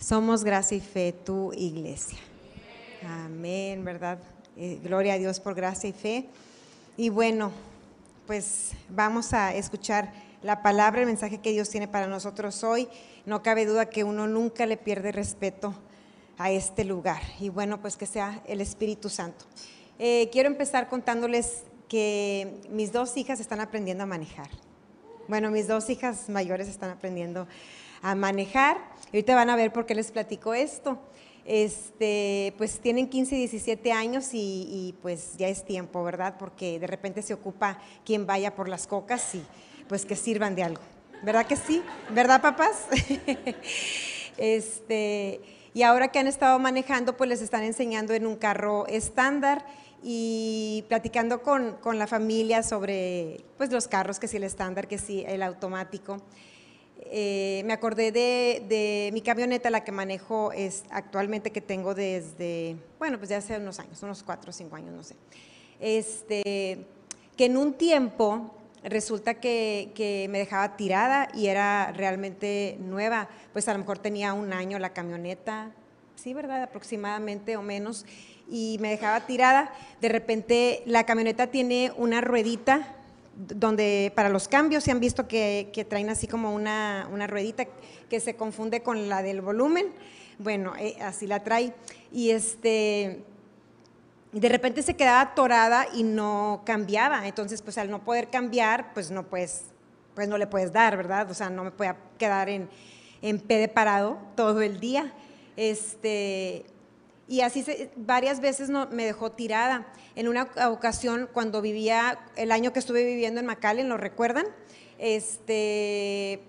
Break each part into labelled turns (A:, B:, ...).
A: Somos gracia y fe, tu iglesia. Amén, ¿verdad? Eh, gloria a Dios por gracia y fe. Y bueno, pues vamos a escuchar la palabra, el mensaje que Dios tiene para nosotros hoy. No cabe duda que uno nunca le pierde respeto a este lugar. Y bueno, pues que sea el Espíritu Santo. Eh, quiero empezar contándoles que mis dos hijas están aprendiendo a manejar. Bueno, mis dos hijas mayores están aprendiendo a manejar. Ahorita van a ver por qué les platico esto. Este, pues tienen 15 y 17 años y, pues ya es tiempo, ¿verdad? Porque de repente se ocupa quien vaya por las cocas y pues que sirvan de algo. ¿Verdad que sí? ¿Verdad, papás? este, y ahora que han estado manejando, pues les están enseñando en un carro estándar y platicando con, con la familia sobre pues los carros, que si el estándar, que si el automático. Eh, me acordé de, mi camioneta, la que manejo es actualmente, que tengo desde, bueno, pues ya hace unos años, unos cuatro o cinco años, no sé. Este, que en un tiempo resulta que, que, me dejaba tirada y era realmente nueva, pues a lo mejor tenía un año la camioneta, sí, ¿verdad? Aproximadamente o menos, y me dejaba tirada. De repente la camioneta tiene una ruedita donde para los cambios se han visto que, traen así como una, ruedita que se confunde con la del volumen. Bueno, eh, así la trae. Y este, de repente se quedaba atorada y no cambiaba. Entonces, pues al no poder cambiar, pues no puedes, pues no le puedes dar, ¿verdad? O sea, no me puede quedar en, en P de parado todo el día. Este, y así varias veces no, me dejó tirada. En una ocasión, cuando vivía, el año que estuve viviendo en McAllen, ¿lo recuerdan? Este,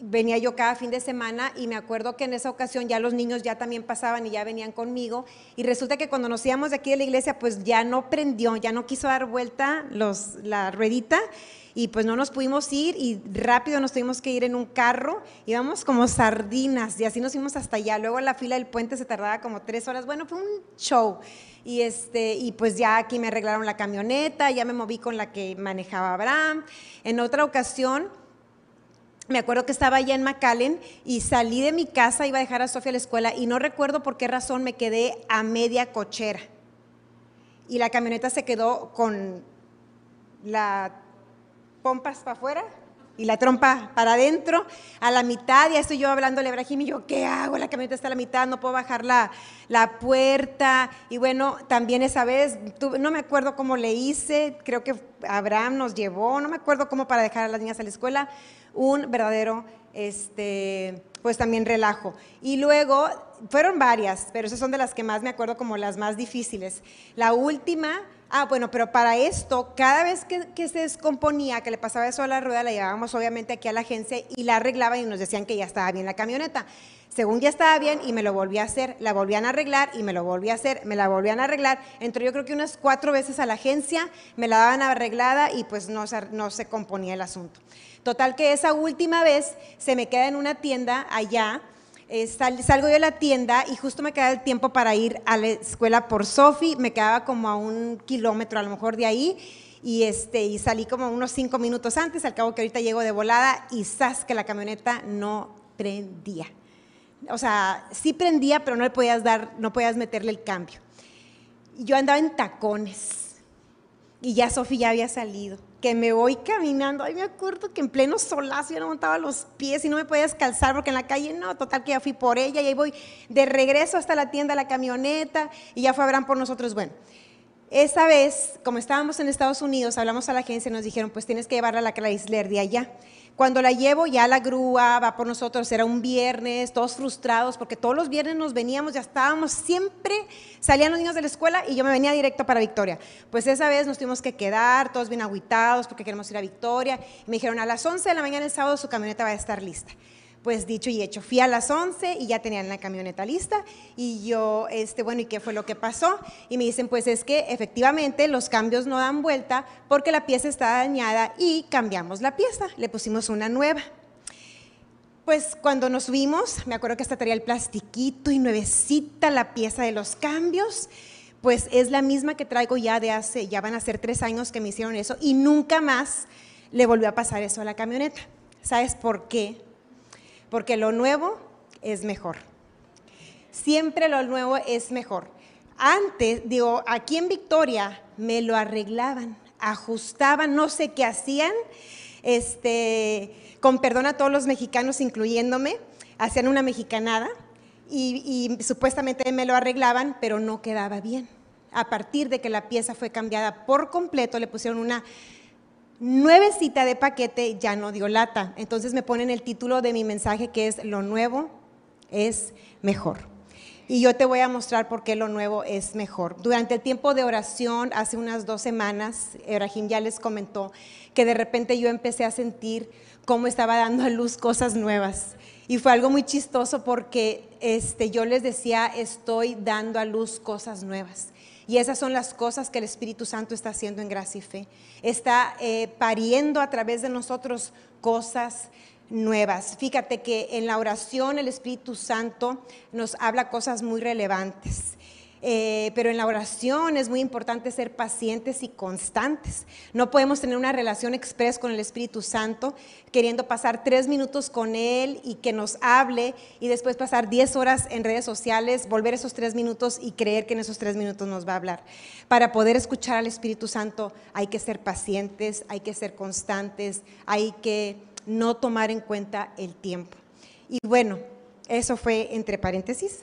A: venía yo cada fin de semana y me acuerdo que en esa ocasión ya los niños ya también pasaban y ya venían conmigo y resulta que cuando nos íbamos de aquí de la iglesia pues ya no prendió, ya no quiso dar vuelta los, la ruedita y pues no nos pudimos ir y rápido nos tuvimos que ir en un carro, íbamos como sardinas y así nos fuimos hasta allá. Luego la fila del puente se tardaba como tres horas, bueno, fue un show. Y, este, y pues ya aquí me arreglaron la camioneta, ya me moví con la que manejaba Abraham. En otra ocasión, me acuerdo que estaba allá en McAllen y salí de mi casa, iba a dejar a Sofía a la escuela y no recuerdo por qué razón me quedé a media cochera. Y la camioneta se quedó con la pompas para afuera y la trompa para adentro, a la mitad, ya estoy yo hablándole a Ibrahim y yo, ¿qué hago? La camioneta está a la mitad, no puedo bajar la, la puerta. Y bueno, también esa vez, no me acuerdo cómo le hice, creo que Abraham nos llevó, no me acuerdo cómo para dejar a las niñas a la escuela, un verdadero, este, pues también relajo. Y luego, fueron varias, pero esas son de las que más me acuerdo como las más difíciles. La última Ah, bueno, pero para esto, cada vez que, se descomponía, que le pasaba eso a la rueda, la llevábamos obviamente aquí a la agencia y la arreglaban y nos decían que ya estaba bien la camioneta. Según ya estaba bien y me lo volví a hacer, la volvían a arreglar y me lo volví a hacer, me la volvían a arreglar. Entró yo creo que unas cuatro veces a la agencia, me la daban arreglada y pues no, no se componía el asunto. Total que esa última vez se me queda en una tienda allá eh, salgo yo de la tienda y justo me queda el tiempo para ir a la escuela por Sofi, me quedaba como a un kilómetro a lo mejor de ahí y, este, y salí como unos cinco minutos antes, al cabo que ahorita llego de volada y sabes que la camioneta no prendía. O sea, sí prendía, pero no le podías dar, no podías meterle el cambio. Yo andaba en tacones y ya Sofi ya había salido me voy caminando, ay, me acuerdo que en pleno solazo yo no montaba los pies y no me podía descalzar porque en la calle no, total que ya fui por ella y ahí voy de regreso hasta la tienda, la camioneta y ya fue Abraham por nosotros. Bueno, esa vez, como estábamos en Estados Unidos, hablamos a la agencia y nos dijeron, pues tienes que llevarla a la Chrysler de allá. Cuando la llevo ya la grúa va por nosotros, era un viernes, todos frustrados porque todos los viernes nos veníamos, ya estábamos, siempre salían los niños de la escuela y yo me venía directo para Victoria. Pues esa vez nos tuvimos que quedar, todos bien aguitados porque queremos ir a Victoria. me dijeron, a las 11 de la mañana el sábado su camioneta va a estar lista pues dicho y hecho, fui a las 11 y ya tenían la camioneta lista y yo, este, bueno, ¿y qué fue lo que pasó? Y me dicen, pues es que efectivamente los cambios no dan vuelta porque la pieza está dañada y cambiamos la pieza, le pusimos una nueva. Pues cuando nos subimos, me acuerdo que hasta traía el plastiquito y nuevecita la pieza de los cambios, pues es la misma que traigo ya de hace, ya van a ser tres años que me hicieron eso y nunca más le volvió a pasar eso a la camioneta. ¿Sabes por qué? Porque lo nuevo es mejor. siempre lo nuevo es mejor. Antes, digo, aquí en Victoria me lo arreglaban, ajustaban, no sé qué hacían, este, con perdón a todos los mexicanos, incluyéndome, hacían una mexicanada y, supuestamente me lo arreglaban, pero no quedaba bien. A partir de que la pieza fue cambiada por completo, le pusieron una nuevecita de paquete, ya no dio lata. Entonces me ponen el título de mi mensaje que es Lo nuevo es mejor. Y yo te voy a mostrar por qué lo nuevo es mejor. Durante el tiempo de oración, hace unas dos semanas, Ebrahim ya les comentó que de repente yo empecé a sentir cómo estaba dando a luz cosas nuevas. Y fue algo muy chistoso porque este, yo les decía, estoy dando a luz cosas nuevas. Y esas son las cosas que el Espíritu Santo está haciendo en gracia y fe. Está eh, pariendo a través de nosotros cosas nuevas. Fíjate que en la oración el Espíritu Santo nos habla cosas muy relevantes. Eh, pero en la oración es muy importante ser pacientes y constantes. No podemos tener una relación express con el Espíritu Santo queriendo pasar tres minutos con Él y que nos hable y después pasar diez horas en redes sociales, volver esos tres minutos y creer que en esos tres minutos nos va a hablar. Para poder escuchar al Espíritu Santo hay que ser pacientes, hay que ser constantes, hay que no tomar en cuenta el tiempo. Y bueno, eso fue entre paréntesis.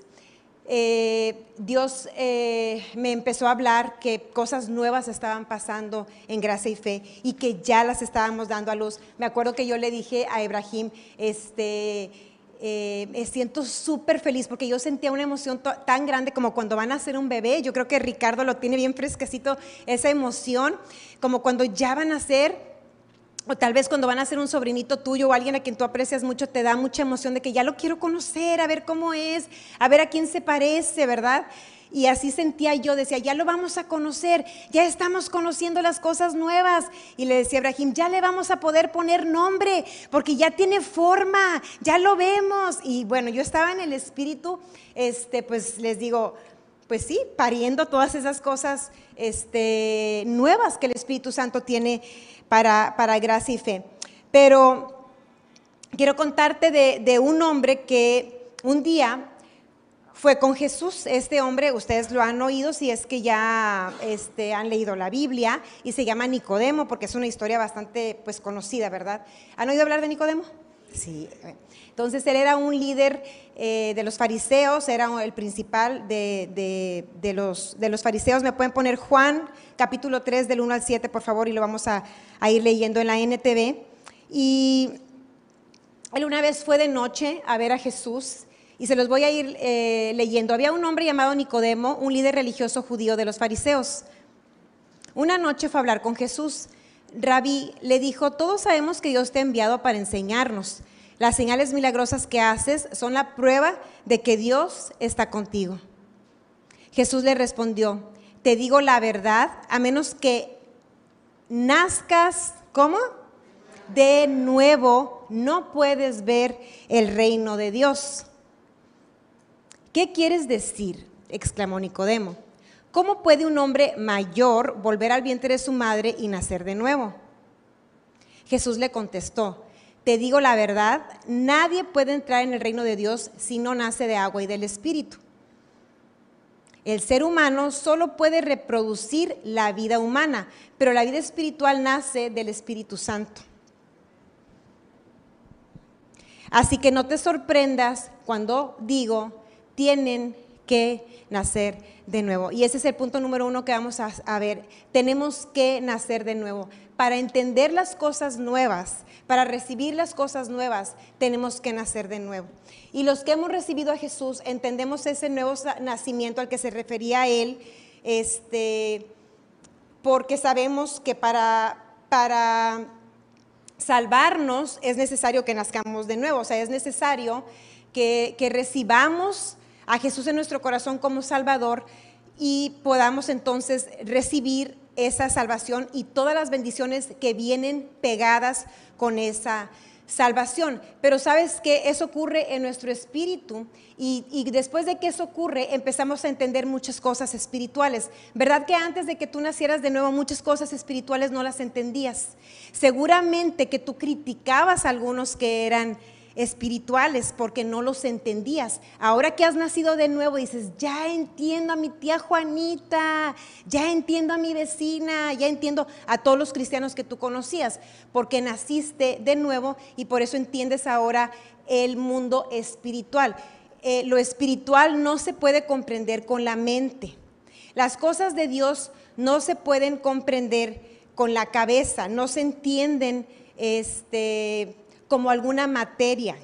A: Eh, Dios eh, me empezó a hablar que cosas nuevas estaban pasando en gracia y fe y que ya las estábamos dando a luz. Me acuerdo que yo le dije a Ibrahim, este, eh, me siento súper feliz porque yo sentía una emoción tan grande como cuando van a ser un bebé. Yo creo que Ricardo lo tiene bien fresquecito, esa emoción, como cuando ya van a ser o tal vez cuando van a ser un sobrinito tuyo o alguien a quien tú aprecias mucho, te da mucha emoción de que ya lo quiero conocer, a ver cómo es, a ver a quién se parece, ¿verdad? Y así sentía yo, decía, ya lo vamos a conocer, ya estamos conociendo las cosas nuevas. Y le decía a Ibrahim, ya le vamos a poder poner nombre, porque ya tiene forma, ya lo vemos. Y bueno, yo estaba en el espíritu, este, pues les digo, pues sí, pariendo todas esas cosas este, nuevas que el Espíritu Santo tiene para, gracia y fe. Pero quiero contarte de, un hombre que un día fue con Jesús. Este hombre, ustedes lo han oído si es que ya este, han leído la Biblia, y se llama Nicodemo, porque es una historia bastante pues, conocida, ¿verdad? ¿Han oído hablar de Nicodemo? Sí. Entonces él era un líder eh, de los fariseos, era el principal de, los, fariseos. Me pueden poner Juan capítulo 3 del 1 al 7, por favor, y lo vamos a, ir leyendo en la NTV. Y él una vez fue de noche a ver a Jesús y se los voy a ir eh, leyendo. Había un hombre llamado Nicodemo, un líder religioso judío de los fariseos. Una noche fue a hablar con Jesús. Rabí le dijo, todos sabemos que Dios te ha enviado para enseñarnos. Las señales milagrosas que haces son la prueba de que Dios está contigo. Jesús le respondió, te digo la verdad, a menos que nazcas, ¿cómo? De nuevo, no puedes ver el reino de Dios. ¿Qué quieres decir? exclamó Nicodemo. ¿Cómo puede un hombre mayor volver al vientre de su madre y nacer de nuevo? Jesús le contestó, te digo la verdad, nadie puede entrar en el reino de Dios si no nace de agua y del Espíritu. El ser humano solo puede reproducir la vida humana, pero la vida espiritual nace del Espíritu Santo. Así que no te sorprendas cuando digo, tienen que nacer de nuevo. Y ese es el punto número uno que vamos a, ver. Tenemos que nacer de nuevo. Para entender las cosas nuevas, para recibir las cosas nuevas, tenemos que nacer de nuevo. Y los que hemos recibido a Jesús entendemos ese nuevo nacimiento al que se refería él, este, porque sabemos que para, para salvarnos es necesario que nazcamos de nuevo, o sea, es necesario que, que recibamos a Jesús en nuestro corazón como Salvador y podamos entonces recibir esa salvación y todas las bendiciones que vienen pegadas con esa salvación. Pero sabes que eso ocurre en nuestro espíritu y, después de que eso ocurre empezamos a entender muchas cosas espirituales. ¿Verdad que antes de que tú nacieras de nuevo muchas cosas espirituales no las entendías? Seguramente que tú criticabas a algunos que eran espirituales porque no los entendías. Ahora que has nacido de nuevo, dices, ya entiendo a mi tía Juanita, ya entiendo a mi vecina, ya entiendo a todos los cristianos que tú conocías, porque naciste de nuevo y por eso entiendes ahora el mundo espiritual. Eh, lo espiritual no se puede comprender con la mente. Las cosas de Dios no se pueden comprender con la cabeza, no se entienden este, como alguna materia,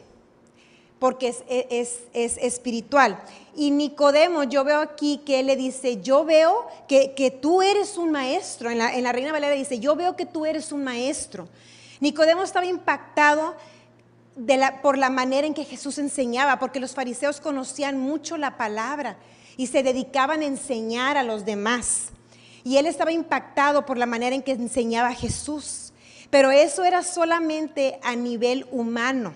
A: porque es, espiritual. Y Nicodemo, yo veo aquí que él le dice, yo veo que, tú eres un maestro. En la, en la Reina Valera dice, yo veo que tú eres un maestro. Nicodemo estaba impactado por la manera en que Jesús enseñaba, porque los fariseos conocían mucho la palabra y se dedicaban a enseñar a los demás. Y él estaba impactado por la manera en que enseñaba Jesús. Pero eso era solamente a nivel humano.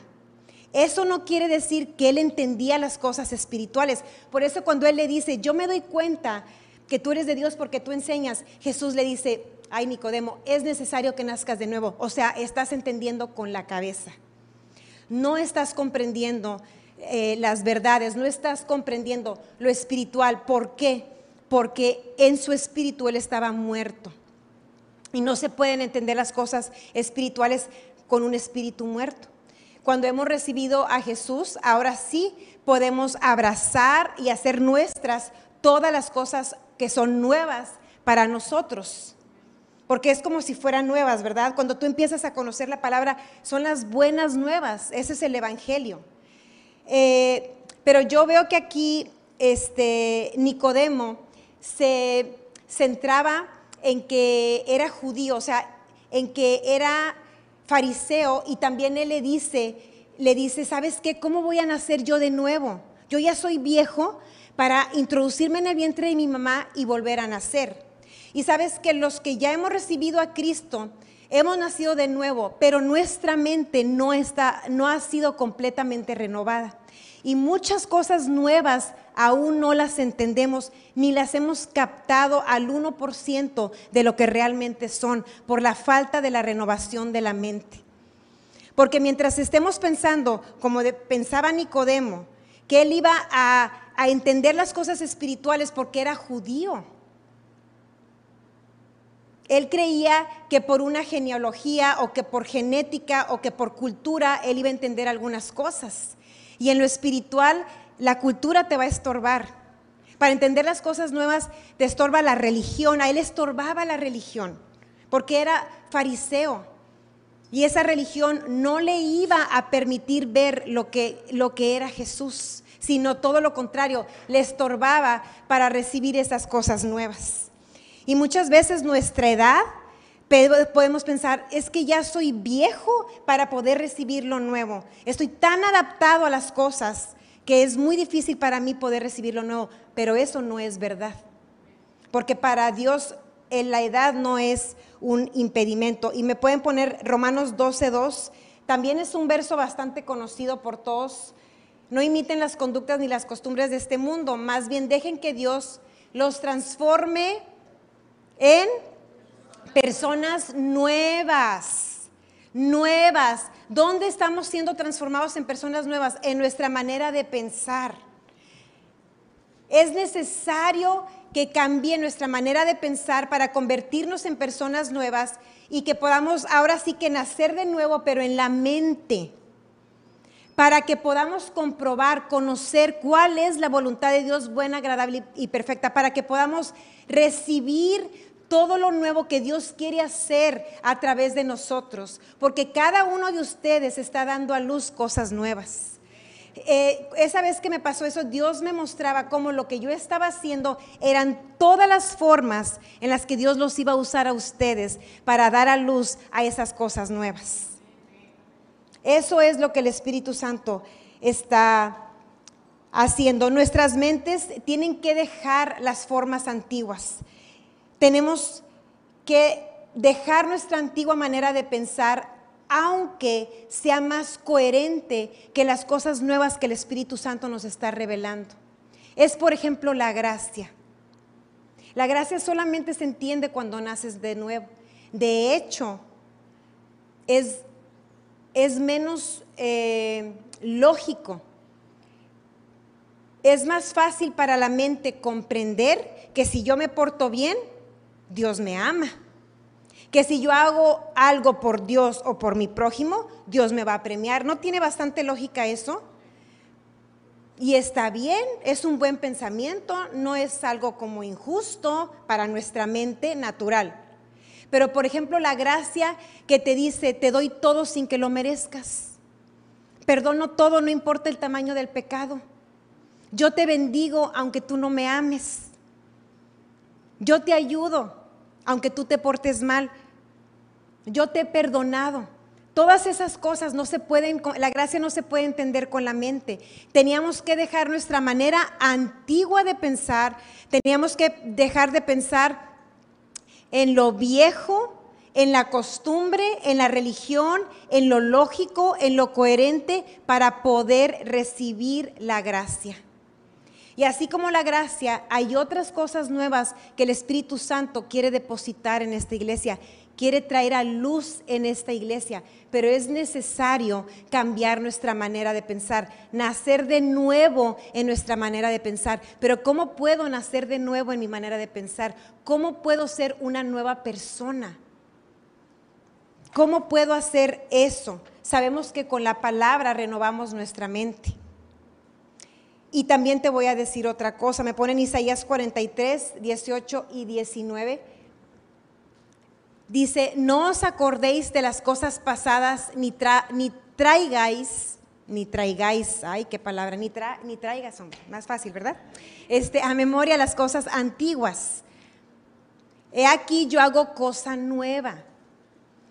A: Eso no quiere decir que él entendía las cosas espirituales. Por eso cuando él le dice, yo me doy cuenta que tú eres de Dios porque tú enseñas, Jesús le dice, ay Nicodemo, es necesario que nazcas de nuevo. O sea, estás entendiendo con la cabeza. No estás comprendiendo eh, las verdades, no estás comprendiendo lo espiritual. ¿Por qué? Porque en su espíritu él estaba muerto. Y no se pueden entender las cosas espirituales con un espíritu muerto. Cuando hemos recibido a Jesús, ahora sí podemos abrazar y hacer nuestras todas las cosas que son nuevas para nosotros. Porque es como si fueran nuevas, ¿verdad? Cuando tú empiezas a conocer la palabra, son las buenas nuevas. Ese es el Evangelio. Eh, pero yo veo que aquí este, Nicodemo se centraba en que era judío, o sea, en que era fariseo y también él le dice, le dice, ¿sabes qué? ¿Cómo voy a nacer yo de nuevo? Yo ya soy viejo para introducirme en el vientre de mi mamá y volver a nacer. Y sabes que los que ya hemos recibido a Cristo, hemos nacido de nuevo, pero nuestra mente no está no ha sido completamente renovada. Y muchas cosas nuevas aún no las entendemos ni las hemos captado al 1% de lo que realmente son por la falta de la renovación de la mente. Porque mientras estemos pensando, como pensaba Nicodemo, que él iba a, a entender las cosas espirituales porque era judío, él creía que por una genealogía o que por genética o que por cultura él iba a entender algunas cosas. Y en lo espiritual la cultura te va a estorbar. Para entender las cosas nuevas te estorba la religión. A él estorbaba la religión porque era fariseo. Y esa religión no le iba a permitir ver lo que, lo que era Jesús, sino todo lo contrario, le estorbaba para recibir esas cosas nuevas. Y muchas veces nuestra edad podemos pensar, es que ya soy viejo para poder recibir lo nuevo. Estoy tan adaptado a las cosas que es muy difícil para mí poder recibir lo nuevo, pero eso no es verdad. Porque para Dios la edad no es un impedimento. Y me pueden poner Romanos 12.2, también es un verso bastante conocido por todos. No imiten las conductas ni las costumbres de este mundo, más bien dejen que Dios los transforme en personas nuevas, nuevas. ¿Dónde estamos siendo transformados en personas nuevas? En nuestra manera de pensar. Es necesario que cambie nuestra manera de pensar para convertirnos en personas nuevas y que podamos ahora sí que nacer de nuevo, pero en la mente, para que podamos comprobar, conocer cuál es la voluntad de Dios buena, agradable y perfecta, para que podamos recibir todo lo nuevo que Dios quiere hacer a través de nosotros, porque cada uno de ustedes está dando a luz cosas nuevas. Eh, esa vez que me pasó eso, Dios me mostraba cómo lo que yo estaba haciendo eran todas las formas en las que Dios los iba a usar a ustedes para dar a luz a esas cosas nuevas. Eso es lo que el Espíritu Santo está haciendo. Nuestras mentes tienen que dejar las formas antiguas tenemos que dejar nuestra antigua manera de pensar, aunque sea más coherente que las cosas nuevas que el Espíritu Santo nos está revelando. Es, por ejemplo, la gracia. La gracia solamente se entiende cuando naces de nuevo. De hecho, es es menos eh, lógico. Es más fácil para la mente comprender que si yo me porto bien, Dios me ama. Que si yo hago algo por Dios o por mi prójimo, Dios me va a premiar. ¿No tiene bastante lógica eso? Y está bien, es un buen pensamiento, no es algo como injusto para nuestra mente natural. Pero por ejemplo, la gracia que te dice, te doy todo sin que lo merezcas. Perdono todo, no importa el tamaño del pecado. Yo te bendigo aunque tú no me ames. Yo te ayudo aunque tú te portes mal. Yo te he perdonado. Todas esas cosas no se pueden, la gracia no se puede entender con la mente. Teníamos que dejar nuestra manera antigua de pensar, teníamos que dejar de pensar en lo viejo, en la costumbre, en la religión, en lo lógico, en lo coherente, para poder recibir la gracia. Y así como la gracia, hay otras cosas nuevas que el Espíritu Santo quiere depositar en esta iglesia, quiere traer a luz en esta iglesia, pero es necesario cambiar nuestra manera de pensar, nacer de nuevo en nuestra manera de pensar. Pero ¿cómo puedo nacer de nuevo en mi manera de pensar? ¿Cómo puedo ser una nueva persona? ¿Cómo puedo hacer eso? Sabemos que con la palabra renovamos nuestra mente. Y también te voy a decir otra cosa. Me ponen Isaías 43, 18 y 19. Dice, no os acordéis de las cosas pasadas, ni, traigáis, ni traigáis, ay, qué palabra, ni, ni traigas, hombre, más fácil, ¿verdad? Este, a memoria las cosas antiguas He aquí yo hago cosa nueva.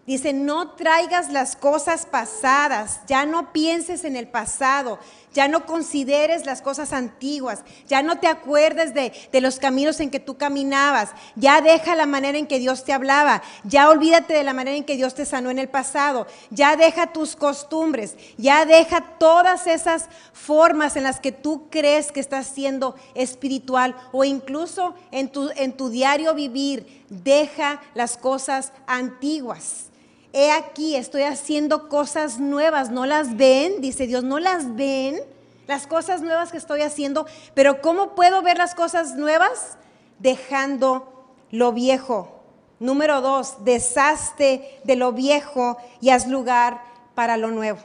A: Dice, no traigas las cosas pasadas, ya no pienses en el pasado, ya no consideres las cosas antiguas, ya no te acuerdes de, de, los caminos en que tú caminabas, ya deja la manera en que Dios te hablaba, ya olvídate de la manera en que Dios te sanó en el pasado, ya deja tus costumbres, ya deja todas esas formas en las que tú crees que estás siendo espiritual o incluso en tu, en tu diario vivir, deja las cosas antiguas he aquí, estoy haciendo cosas nuevas, ¿no las ven? Dice Dios, ¿no las ven? Las cosas nuevas que estoy haciendo, pero ¿cómo puedo ver las cosas nuevas? Dejando lo viejo. Número dos, deshazte de lo viejo y haz lugar para lo nuevo.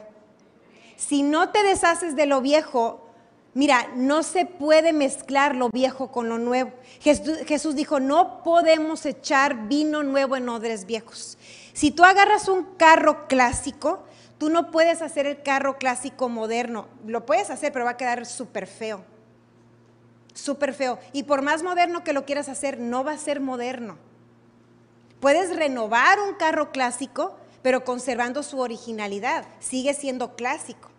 A: Si no te deshaces de lo viejo, Mira, no se puede mezclar lo viejo con lo nuevo. Jesús, dijo, no podemos echar vino nuevo en odres viejos. Si tú agarras un carro clásico, tú no puedes hacer el carro clásico moderno. Lo puedes hacer, pero va a quedar súper feo. Súper feo. Y por más moderno que lo quieras hacer, no va a ser moderno. Puedes renovar un carro clásico, pero conservando su originalidad. Sigue siendo clásico.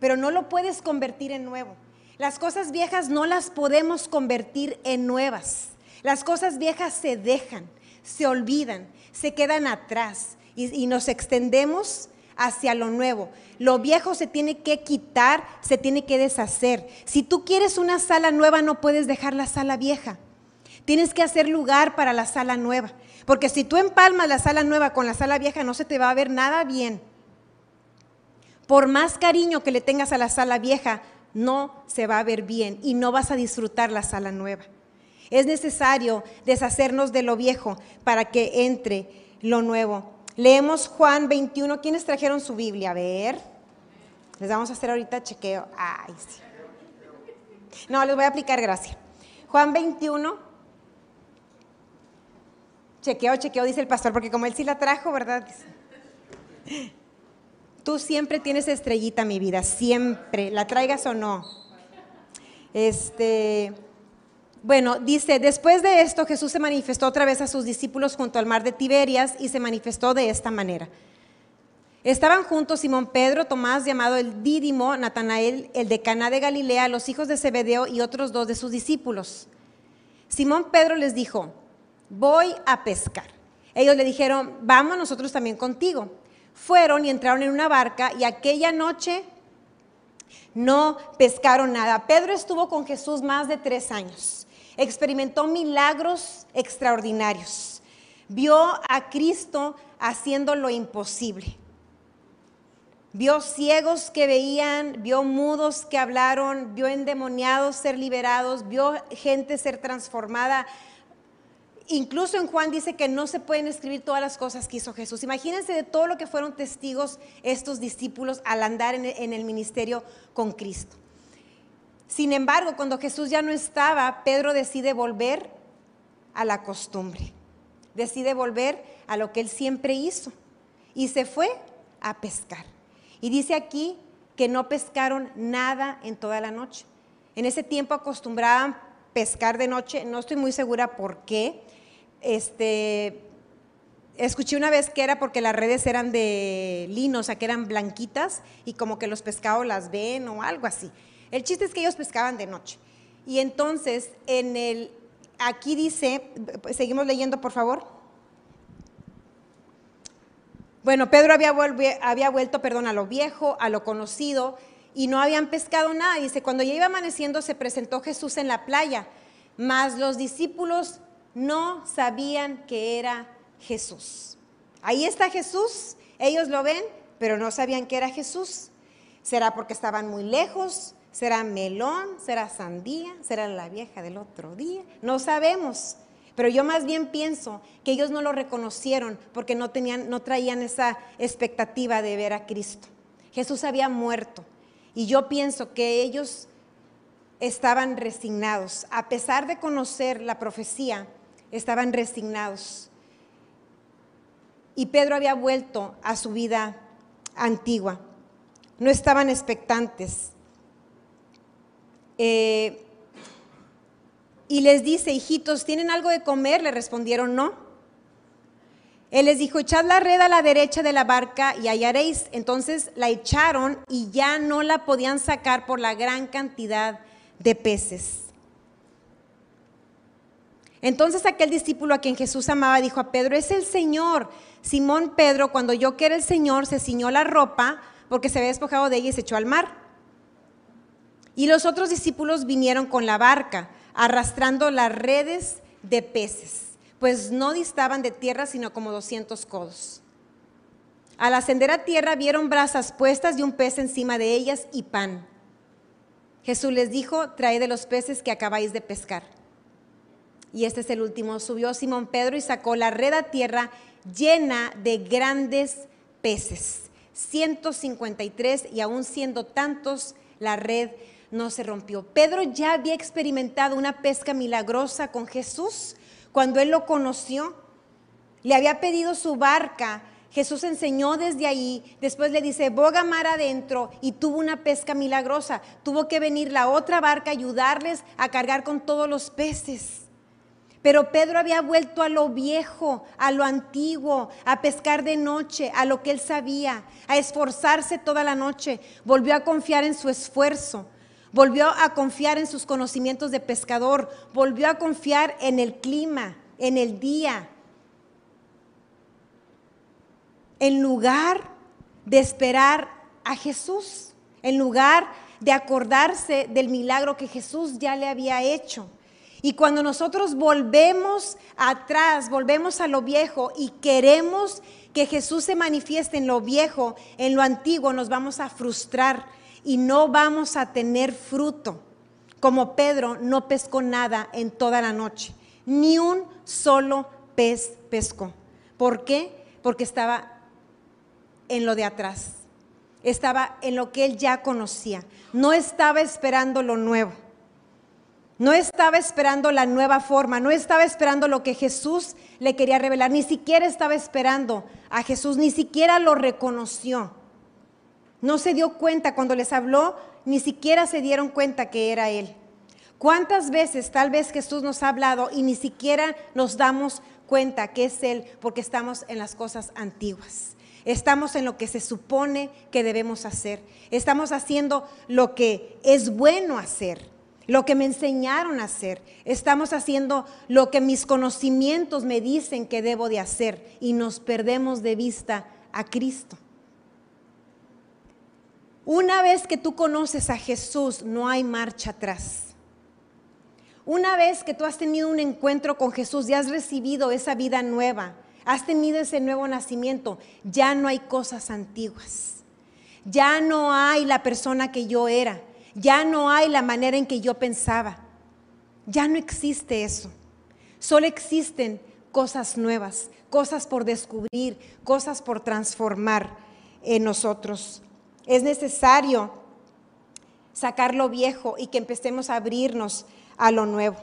A: Pero no lo puedes convertir en nuevo. Las cosas viejas no las podemos convertir en nuevas. Las cosas viejas se dejan, se olvidan se quedan atrás y, nos extendemos hacia lo nuevo. Lo viejo se tiene que quitar, se tiene que deshacer. Si tú quieres una sala nueva, no puedes dejar la sala vieja. Tienes que hacer lugar para la sala nueva. Porque si tú empalmas la sala nueva con la sala vieja, no se te va a ver nada bien. Por más cariño que le tengas a la sala vieja, no se va a ver bien y no vas a disfrutar la sala nueva. Es necesario deshacernos de lo viejo para que entre lo nuevo. Leemos Juan 21. ¿Quiénes trajeron su Biblia? A ver. Les vamos a hacer ahorita chequeo. Ay, sí. No, les voy a aplicar gracia. Juan 21. Chequeo, chequeo, dice el pastor, porque como él sí la trajo, ¿verdad? Tú siempre tienes estrellita, mi vida, siempre, la traigas o no. Este, bueno, dice, después de esto Jesús se manifestó otra vez a sus discípulos junto al mar de Tiberias y se manifestó de esta manera. Estaban juntos Simón Pedro, Tomás llamado el Dídimo, Natanael, el de Caná de Galilea, los hijos de Zebedeo y otros dos de sus discípulos. Simón Pedro les dijo, voy a pescar. Ellos le dijeron, vamos nosotros también contigo. Fueron y entraron en una barca y aquella noche no pescaron nada. Pedro estuvo con Jesús más de tres años experimentó milagros extraordinarios, vio a Cristo haciendo lo imposible. Vio ciegos que veían, vio mudos que hablaron, vio endemoniados ser liberados, vio gente ser transformada. Incluso en Juan dice que no se pueden escribir todas las cosas que hizo Jesús. Imagínense de todo lo que fueron testigos estos discípulos al andar en el ministerio con Cristo. Sin embargo, cuando Jesús ya no estaba, Pedro decide volver a la costumbre, decide volver a lo que él siempre hizo y se fue a pescar. Y dice aquí que no pescaron nada en toda la noche. En ese tiempo acostumbraban pescar de noche, no estoy muy segura por qué. Este, escuché una vez que era porque las redes eran de lino, o sea, que eran blanquitas y como que los pescados las ven o algo así. El chiste es que ellos pescaban de noche. Y entonces, en el, aquí dice, seguimos leyendo por favor. Bueno, Pedro había, había vuelto, perdón, a lo viejo, a lo conocido, y no habían pescado nada. Dice, cuando ya iba amaneciendo se presentó Jesús en la playa, mas los discípulos no sabían que era Jesús. Ahí está Jesús, ellos lo ven, pero no sabían que era Jesús. ¿Será porque estaban muy lejos? ¿Será melón? ¿Será sandía? ¿Será la vieja del otro día? No sabemos. Pero yo más bien pienso que ellos no lo reconocieron porque no, tenían, no traían esa expectativa de ver a Cristo. Jesús había muerto. Y yo pienso que ellos estaban resignados. A pesar de conocer la profecía, estaban resignados. Y Pedro había vuelto a su vida antigua. No estaban expectantes. Eh, y les dice, hijitos, ¿tienen algo de comer? Le respondieron, no. Él les dijo, echad la red a la derecha de la barca y hallaréis. Entonces la echaron y ya no la podían sacar por la gran cantidad de peces. Entonces aquel discípulo a quien Jesús amaba dijo a Pedro, es el Señor. Simón Pedro, cuando yo que era el Señor, se ciñó la ropa porque se había despojado de ella y se echó al mar. Y los otros discípulos vinieron con la barca arrastrando las redes de peces, pues no distaban de tierra sino como 200 codos. Al ascender a tierra vieron brasas puestas y un pez encima de ellas y pan. Jesús les dijo, trae de los peces que acabáis de pescar. Y este es el último. Subió Simón Pedro y sacó la red a tierra llena de grandes peces. 153 y aún siendo tantos, la red no se rompió. Pedro ya había experimentado una pesca milagrosa con Jesús cuando él lo conoció. Le había pedido su barca. Jesús enseñó desde ahí, después le dice, boga mar adentro y tuvo una pesca milagrosa. Tuvo que venir la otra barca a ayudarles a cargar con todos los peces. Pero Pedro había vuelto a lo viejo, a lo antiguo, a pescar de noche, a lo que él sabía, a esforzarse toda la noche. Volvió a confiar en su esfuerzo volvió a confiar en sus conocimientos de pescador, volvió a confiar en el clima, en el día. En lugar de esperar a Jesús, en lugar de acordarse del milagro que Jesús ya le había hecho. Y cuando nosotros volvemos atrás, volvemos a lo viejo y queremos que Jesús se manifieste en lo viejo, en lo antiguo, nos vamos a frustrar y no vamos a tener fruto. Como Pedro no pescó nada en toda la noche, ni un solo pez pescó. ¿Por qué? Porque estaba en lo de atrás, estaba en lo que él ya conocía, no estaba esperando lo nuevo. No estaba esperando la nueva forma, no estaba esperando lo que Jesús le quería revelar, ni siquiera estaba esperando a Jesús, ni siquiera lo reconoció. No se dio cuenta cuando les habló, ni siquiera se dieron cuenta que era Él. ¿Cuántas veces tal vez Jesús nos ha hablado y ni siquiera nos damos cuenta que es Él porque estamos en las cosas antiguas? Estamos en lo que se supone que debemos hacer. Estamos haciendo lo que es bueno hacer, lo que me enseñaron a hacer. Estamos haciendo lo que mis conocimientos me dicen que debo de hacer y nos perdemos de vista a Cristo. Una vez que tú conoces a Jesús, no hay marcha atrás. Una vez que tú has tenido un encuentro con Jesús y has recibido esa vida nueva, has tenido ese nuevo nacimiento, ya no hay cosas antiguas. Ya no hay la persona que yo era. Ya no hay la manera en que yo pensaba. Ya no existe eso. Solo existen cosas nuevas, cosas por descubrir, cosas por transformar en nosotros. Es necesario sacar lo viejo y que empecemos a abrirnos a lo nuevo.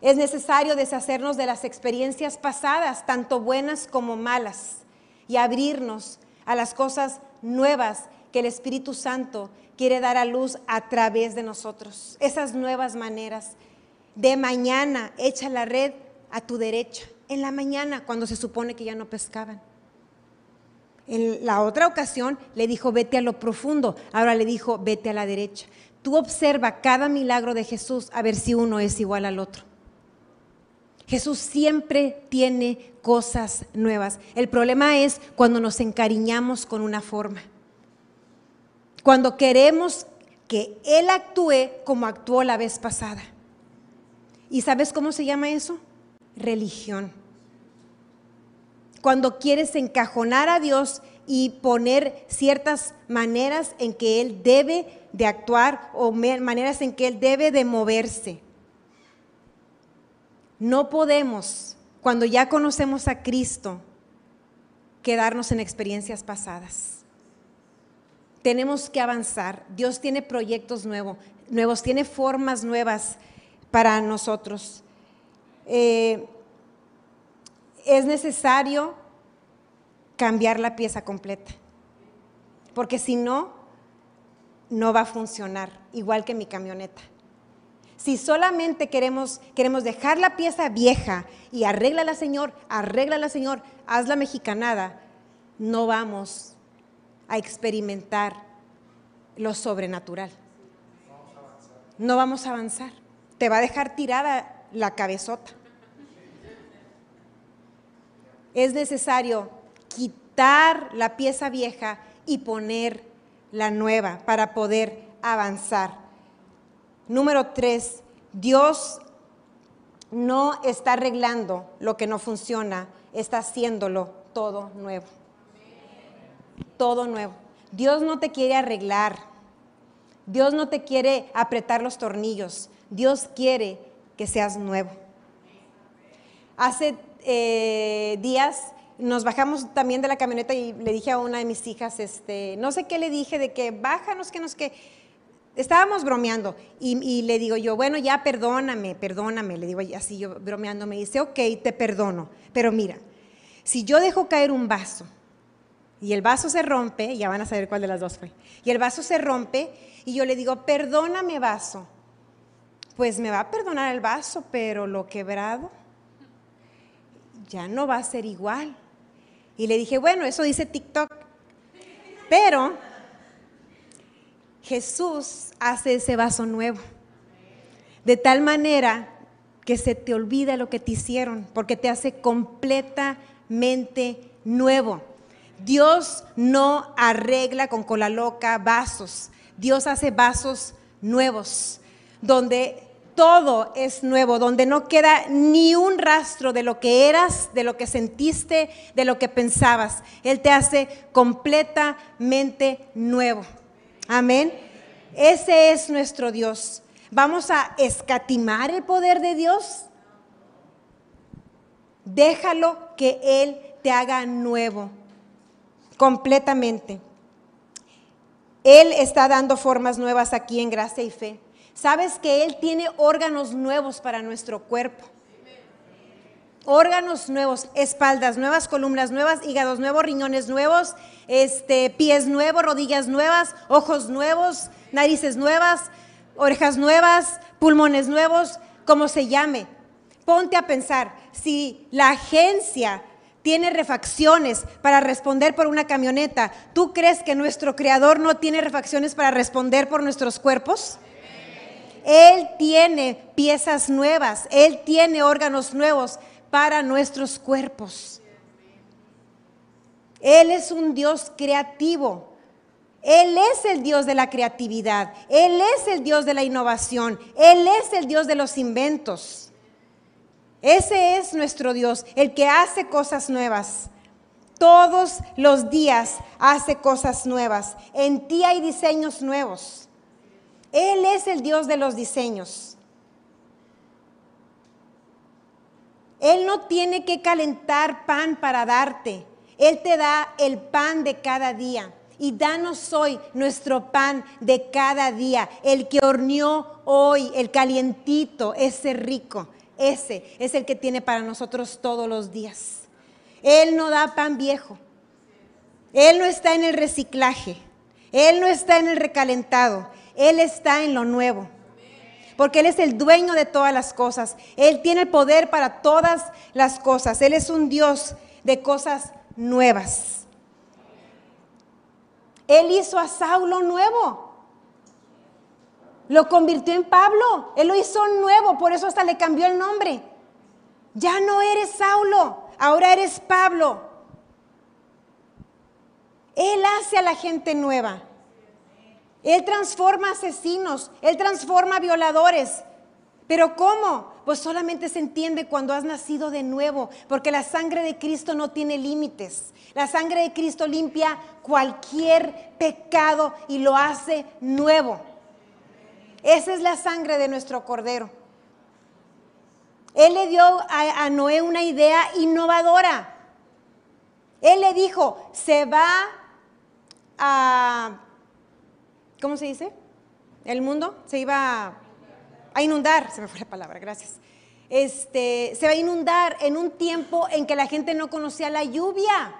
A: Es necesario deshacernos de las experiencias pasadas, tanto buenas como malas, y abrirnos a las cosas nuevas que el Espíritu Santo quiere dar a luz a través de nosotros. Esas nuevas maneras. De mañana, echa la red a tu derecha. En la mañana, cuando se supone que ya no pescaban. En la otra ocasión le dijo, vete a lo profundo. Ahora le dijo, vete a la derecha. Tú observa cada milagro de Jesús a ver si uno es igual al otro. Jesús siempre tiene cosas nuevas. El problema es cuando nos encariñamos con una forma. Cuando queremos que Él actúe como actuó la vez pasada. ¿Y sabes cómo se llama eso? Religión. Cuando quieres encajonar a Dios y poner ciertas maneras en que Él debe de actuar o maneras en que Él debe de moverse. No podemos, cuando ya conocemos a Cristo, quedarnos en experiencias pasadas. Tenemos que avanzar. Dios tiene proyectos nuevos, nuevos tiene formas nuevas para nosotros. Eh, es necesario cambiar la pieza completa, porque si no, no va a funcionar, igual que mi camioneta. Si solamente queremos, queremos dejar la pieza vieja y arréglala, Señor, arréglala, Señor, haz la mexicanada, no vamos a experimentar lo sobrenatural. No vamos a avanzar. Te va a dejar tirada la cabezota. Es necesario quitar la pieza vieja y poner la nueva para poder avanzar. Número tres, Dios no está arreglando lo que no funciona, está haciéndolo todo nuevo. Todo nuevo. Dios no te quiere arreglar. Dios no te quiere apretar los tornillos. Dios quiere que seas nuevo. Hace eh, días nos bajamos también de la camioneta y le dije a una de mis hijas, este, no sé qué le dije, de que bájanos, que nos que Estábamos bromeando y, le digo yo, bueno, ya perdóname, perdóname, le digo así yo bromeando, me dice, ok, te perdono, pero mira, si yo dejo caer un vaso y el vaso se rompe, ya van a saber cuál de las dos fue, y el vaso se rompe y yo le digo, perdóname vaso, pues me va a perdonar el vaso, pero lo quebrado ya no va a ser igual. Y le dije, bueno, eso dice TikTok, pero Jesús hace ese vaso nuevo. De tal manera que se te olvida lo que te hicieron, porque te hace completamente nuevo. Dios no arregla con cola loca vasos. Dios hace vasos nuevos, donde todo es nuevo, donde no queda ni un rastro de lo que eras, de lo que sentiste, de lo que pensabas. Él te hace completamente nuevo. Amén. Ese es nuestro Dios. ¿Vamos a escatimar el poder de Dios? Déjalo que Él te haga nuevo, completamente. Él está dando formas nuevas aquí en gracia y fe. Sabes que Él tiene órganos nuevos para nuestro cuerpo órganos nuevos, espaldas nuevas, columnas nuevas, hígados nuevos, riñones nuevos, este, pies nuevos, rodillas nuevas, ojos nuevos, narices nuevas, orejas nuevas, pulmones nuevos, como se llame. Ponte a pensar, si la agencia tiene refacciones para responder por una camioneta, ¿tú crees que nuestro creador no tiene refacciones para responder por nuestros cuerpos? Él tiene piezas nuevas, Él tiene órganos nuevos para nuestros cuerpos. Él es un Dios creativo. Él es el Dios de la creatividad. Él es el Dios de la innovación. Él es el Dios de los inventos. Ese es nuestro Dios, el que hace cosas nuevas. Todos los días hace cosas nuevas. En ti hay diseños nuevos. Él es el Dios de los diseños. Él no tiene que calentar pan para darte. Él te da el pan de cada día. Y danos hoy nuestro pan de cada día. El que horneó hoy, el calientito, ese rico. Ese es el que tiene para nosotros todos los días. Él no da pan viejo. Él no está en el reciclaje. Él no está en el recalentado. Él está en lo nuevo. Porque Él es el dueño de todas las cosas. Él tiene el poder para todas las cosas. Él es un Dios de cosas nuevas. Él hizo a Saulo nuevo. Lo convirtió en Pablo. Él lo hizo nuevo, por eso hasta le cambió el nombre. Ya no eres Saulo, ahora eres Pablo. Él hace a la gente nueva. Él transforma asesinos, Él transforma violadores. Pero ¿cómo? Pues solamente se entiende cuando has nacido de nuevo, porque la sangre de Cristo no tiene límites. La sangre de Cristo limpia cualquier pecado y lo hace nuevo. Esa es la sangre de nuestro Cordero. Él le dio a, Noé una idea innovadora. Él le dijo, se va a, ¿cómo se dice? El mundo se iba a, inundar, se me fue la palabra, gracias. Este, se va a inundar en un tiempo en que la gente no conocía la lluvia.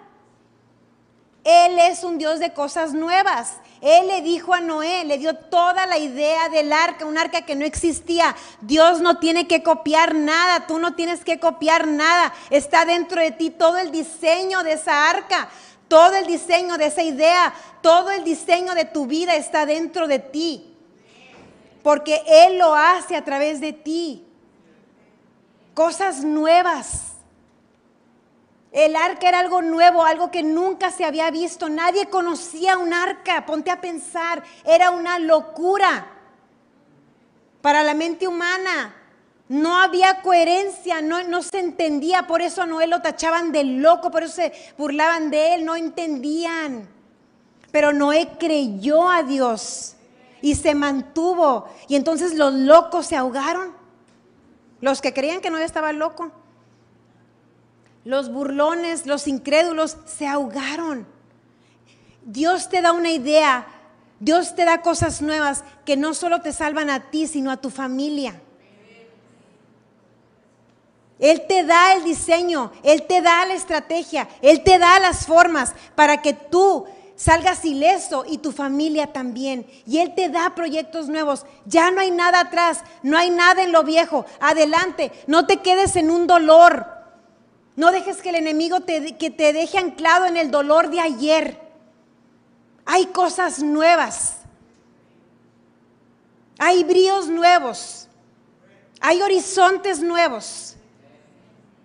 A: Él es un Dios de cosas nuevas. Él le dijo a Noé, le dio toda la idea del arca, un arca que no existía. Dios no tiene que copiar nada, tú no tienes que copiar nada. Está dentro de ti todo el diseño de esa arca, todo el diseño de esa idea, todo el diseño de tu vida está dentro de ti. Porque Él lo hace a través de ti. Cosas nuevas. El arca era algo nuevo, algo que nunca se había visto. Nadie conocía un arca. Ponte a pensar, era una locura para la mente humana. No había coherencia, no, se entendía, por eso Noé lo tachaban de loco, por eso se burlaban de él, no entendían. Pero Noé creyó a Dios y se mantuvo. Y entonces los locos se ahogaron. Los que creían que Noé estaba loco. Los burlones, los incrédulos se ahogaron. Dios te da una idea, Dios te da cosas nuevas que no solo te salvan a ti, sino a tu familia. Él te da el diseño, Él te da la estrategia, Él te da las formas para que tú salgas ileso y tu familia también. Y Él te da proyectos nuevos. Ya no hay nada atrás, no hay nada en lo viejo. Adelante, no te quedes en un dolor. No dejes que el enemigo te, que te deje anclado en el dolor de ayer. Hay cosas nuevas. Hay bríos nuevos. Hay horizontes nuevos.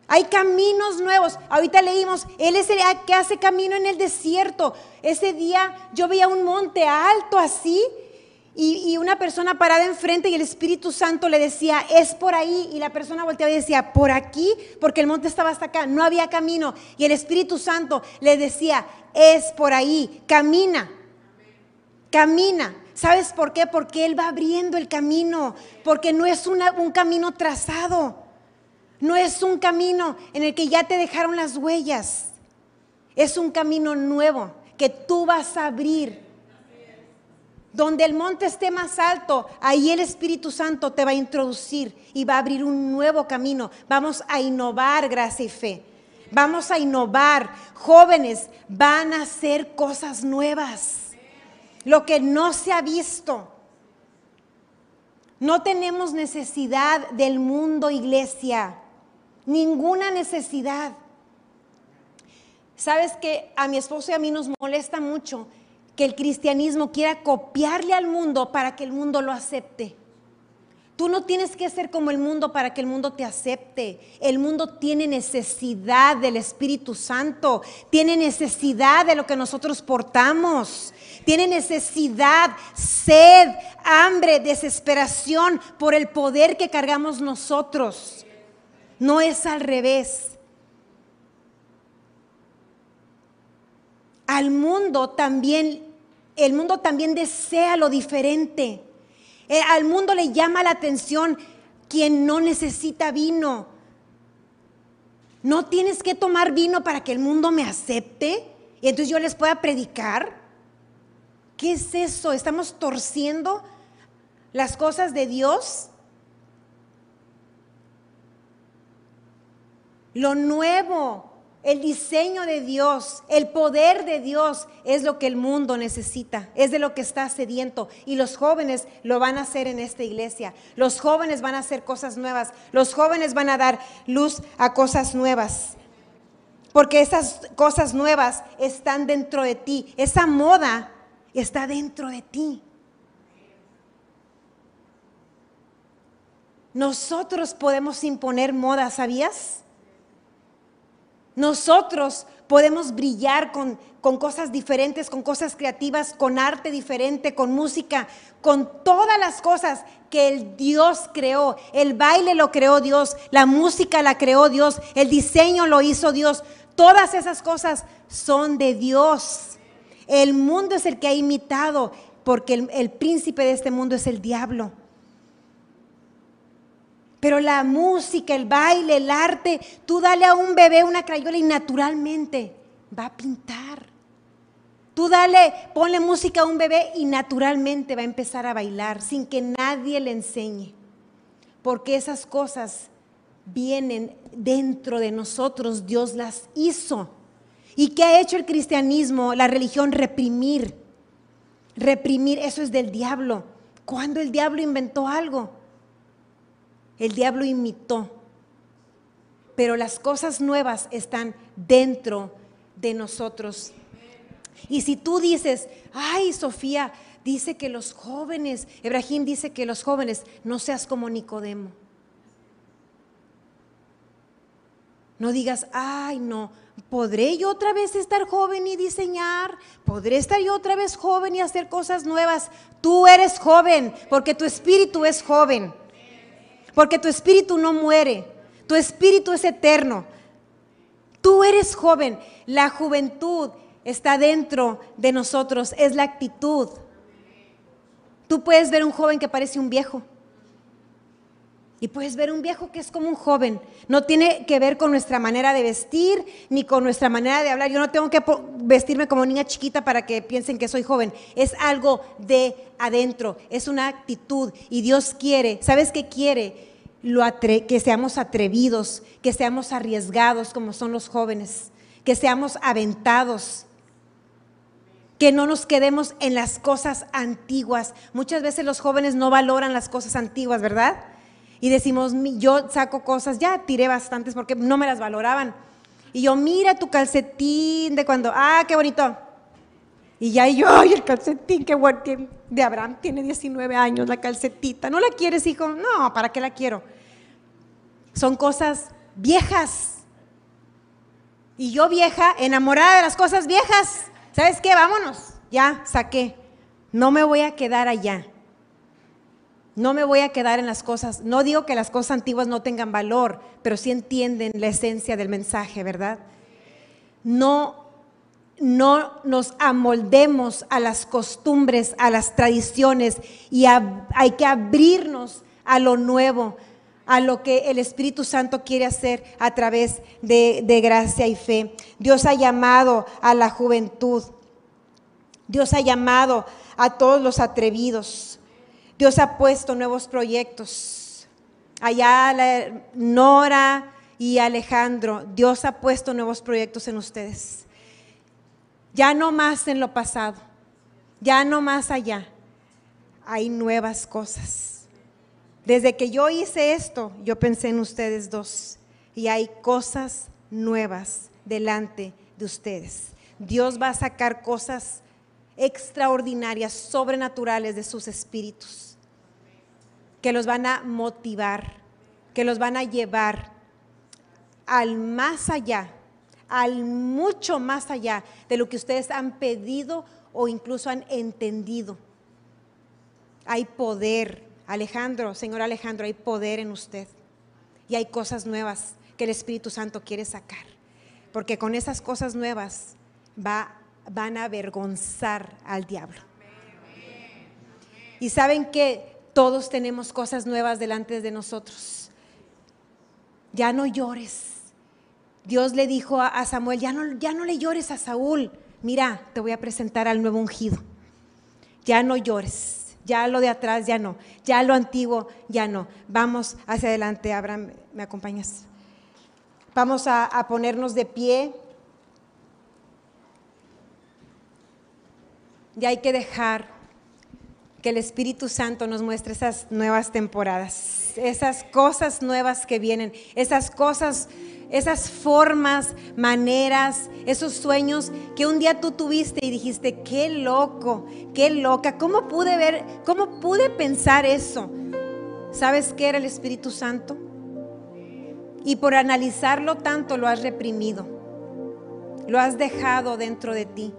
A: Hay caminos nuevos. Ahorita leímos, Él es el que hace camino en el desierto. Ese día yo veía un monte alto así y, una persona parada enfrente y el Espíritu Santo le decía, es por ahí. Y la persona volteaba y decía, por aquí, porque el monte estaba hasta acá, no había camino. Y el Espíritu Santo le decía, es por ahí, camina, camina. ¿Sabes por qué? Porque Él va abriendo el camino, porque no es un camino trazado, no es un camino en el que ya te dejaron las huellas, es un camino nuevo que tú vas a abrir donde el monte esté más alto, ahí el Espíritu Santo te va a introducir y va a abrir un nuevo camino. Vamos a innovar gracia y fe. Vamos a innovar. Jóvenes van a hacer cosas nuevas. Lo que no se ha visto. No tenemos necesidad del mundo, iglesia. Ninguna necesidad. Sabes que a mi esposo y a mí nos molesta mucho que el cristianismo quiera copiarle al mundo para que el mundo lo acepte. Tú no tienes que ser como el mundo para que el mundo te acepte. El mundo tiene necesidad del Espíritu Santo, tiene necesidad de lo que nosotros portamos, tiene necesidad, sed, hambre, desesperación por el poder que cargamos nosotros. No es al revés. al mundo también, el mundo también desea lo diferente. Eh, al mundo le llama la atención quien no necesita vino. No tienes que tomar vino para que el mundo me acepte y entonces yo les pueda predicar. ¿Qué es eso? ¿Estamos torciendo las cosas de Dios? Lo nuevo, el diseño de Dios, el poder de Dios es lo que el mundo necesita, es de lo que está sediento. Y los jóvenes lo van a hacer en esta iglesia. Los jóvenes van a hacer cosas nuevas. Los jóvenes van a dar luz a cosas nuevas. Porque esas cosas nuevas están dentro de ti. Esa moda está dentro de ti. Nosotros podemos imponer moda, ¿sabías? Nosotros podemos brillar con, cosas diferentes, con cosas creativas, con arte diferente, con música, con todas las cosas que el Dios creó. El baile lo creó Dios, la música la creó Dios, el diseño lo hizo Dios. Todas esas cosas son de Dios. El mundo es el que ha imitado, porque el príncipe de este mundo es el diablo. Pero la música, el baile, el arte, tú dale a un bebé una crayola y naturalmente va a pintar. Tú dale, ponle música a un bebé y naturalmente va a empezar a bailar sin que nadie le enseñe. Porque esas cosas vienen dentro de nosotros, Dios las hizo. ¿Y qué ha hecho el cristianismo, la religión? Reprimir. Reprimir, eso es del diablo. ¿Cuándo el diablo inventó algo? El diablo imitó. Pero las cosas nuevas están dentro de nosotros. Y si tú dices, ay, Sofía, dice que los jóvenes, Ebrahim dice que los jóvenes, no seas como Nicodemo. No digas, ay, no, ¿podré yo otra vez estar joven y diseñar? ¿Podré estar yo otra vez joven y hacer cosas nuevas? Tú eres joven porque tu espíritu es joven. Porque tu espíritu no muere, tu espíritu es eterno. Tú eres joven, la juventud está dentro de nosotros, es la actitud. Tú puedes ver un joven que parece un viejo. Y puedes ver un viejo que es como un joven. No tiene que ver con nuestra manera de vestir ni con nuestra manera de hablar. Yo no tengo que vestirme como niña chiquita para que piensen que soy joven. Es algo de adentro, es una actitud. Y Dios quiere, ¿sabes qué quiere? Lo que seamos atrevidos, que seamos arriesgados como son los jóvenes, que seamos aventados, que no nos quedemos en las cosas antiguas. Muchas veces los jóvenes no valoran las cosas antiguas, ¿verdad? Y decimos, yo saco cosas, ya tiré bastantes porque no me las valoraban. Y yo, mira tu calcetín de cuando, ah, qué bonito. Y ya yo, ay, el calcetín, qué bueno, de Abraham tiene 19 años, la calcetita. ¿No la quieres, hijo? No, ¿para qué la quiero? Son cosas viejas. Y yo vieja, enamorada de las cosas viejas. ¿Sabes qué? Vámonos. Ya, saqué. No me voy a quedar allá. No me voy a quedar en las cosas, no digo que las cosas antiguas no tengan valor, pero sí entienden la esencia del mensaje, ¿verdad? No, no nos amoldemos a las costumbres, a las tradiciones y hay que abrirnos a lo nuevo, a lo que el Espíritu Santo quiere hacer a través de, de gracia y fe. Dios ha llamado a la juventud. Dios ha llamado a todos los atrevidos. Dios ha puesto nuevos proyectos. Allá Nora y Alejandro, Dios ha puesto nuevos proyectos en ustedes. Ya no más en lo pasado, ya no más allá. Hay nuevas cosas. Desde que yo hice esto, yo pensé en ustedes dos. Y hay cosas nuevas delante de ustedes. Dios va a sacar cosas extraordinarias, sobrenaturales de sus espíritus que los van a motivar, que los van a llevar al más allá, al mucho más allá de lo que ustedes han pedido o incluso han entendido. Hay poder, Alejandro, Señor Alejandro, hay poder en usted. Y hay cosas nuevas que el Espíritu Santo quiere sacar. Porque con esas cosas nuevas va, van a avergonzar al diablo. Y saben que todos tenemos cosas nuevas delante de nosotros. Ya no llores. Dios le dijo a Samuel, ya no, ya no le llores a Saúl. Mira, te voy a presentar al nuevo ungido. Ya no llores. Ya lo de atrás ya no. Ya lo antiguo ya no. Vamos hacia adelante. Abraham, ¿me acompañas? Vamos a, a ponernos de pie. Y hay que dejar que el Espíritu Santo nos muestre esas nuevas temporadas, esas cosas nuevas que vienen, esas cosas, esas formas, maneras, esos sueños que un día tú tuviste y dijiste, qué loco, qué loca, ¿cómo pude ver, cómo pude pensar eso? ¿Sabes qué era el Espíritu Santo? Y por analizarlo tanto lo has reprimido, lo has dejado dentro de ti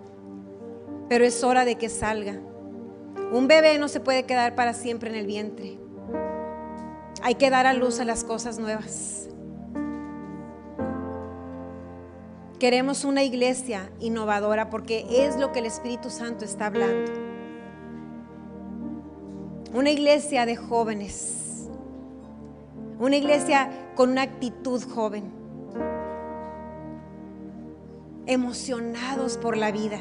A: pero es hora de que salga. Un bebé no se puede quedar para siempre en el vientre. Hay que dar a luz a las cosas nuevas. Queremos una iglesia innovadora porque es lo que el Espíritu Santo está hablando. Una iglesia de jóvenes. Una iglesia con una actitud joven. Emocionados por la vida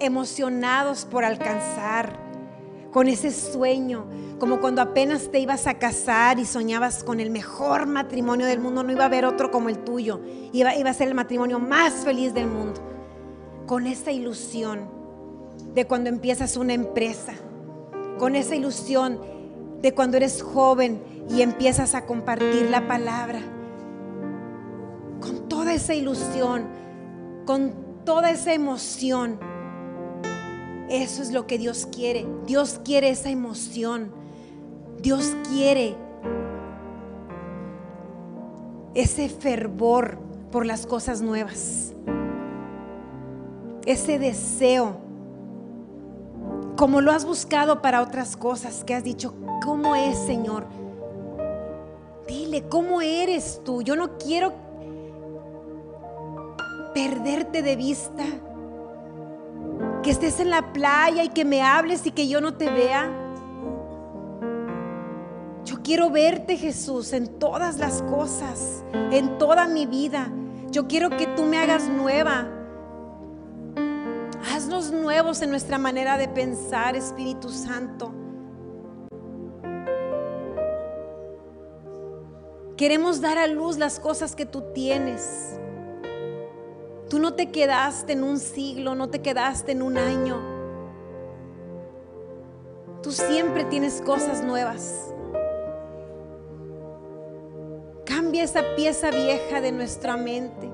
A: emocionados por alcanzar, con ese sueño, como cuando apenas te ibas a casar y soñabas con el mejor matrimonio del mundo, no iba a haber otro como el tuyo, iba, iba a ser el matrimonio más feliz del mundo, con esa ilusión de cuando empiezas una empresa, con esa ilusión de cuando eres joven y empiezas a compartir la palabra, con toda esa ilusión, con toda esa emoción eso es lo que Dios quiere. Dios quiere esa emoción. Dios quiere ese fervor por las cosas nuevas. Ese deseo. Como lo has buscado para otras cosas que has dicho, ¿cómo es, Señor? Dile, ¿cómo eres tú? Yo no quiero perderte de vista que estés en la playa y que me hables y que yo no te vea. Yo quiero verte, Jesús, en todas las cosas, en toda mi vida. Yo quiero que tú me hagas nueva. Haznos nuevos en nuestra manera de pensar, Espíritu Santo. Queremos dar a luz las cosas que tú tienes. Tú no te quedaste en un siglo, no te quedaste en un año. Tú siempre tienes cosas nuevas. Cambia esa pieza vieja de nuestra mente.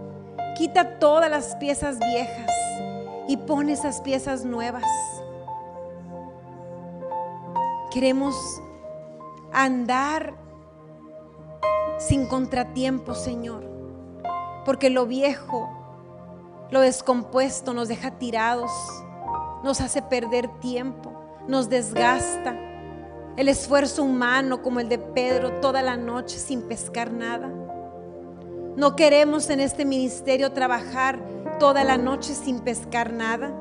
A: Quita todas las piezas viejas y pon esas piezas nuevas. Queremos andar sin contratiempo, Señor, porque lo viejo lo descompuesto nos deja tirados, nos hace perder tiempo, nos desgasta. El esfuerzo humano como el de Pedro toda la noche sin pescar nada. No queremos en este ministerio trabajar toda la noche sin pescar nada.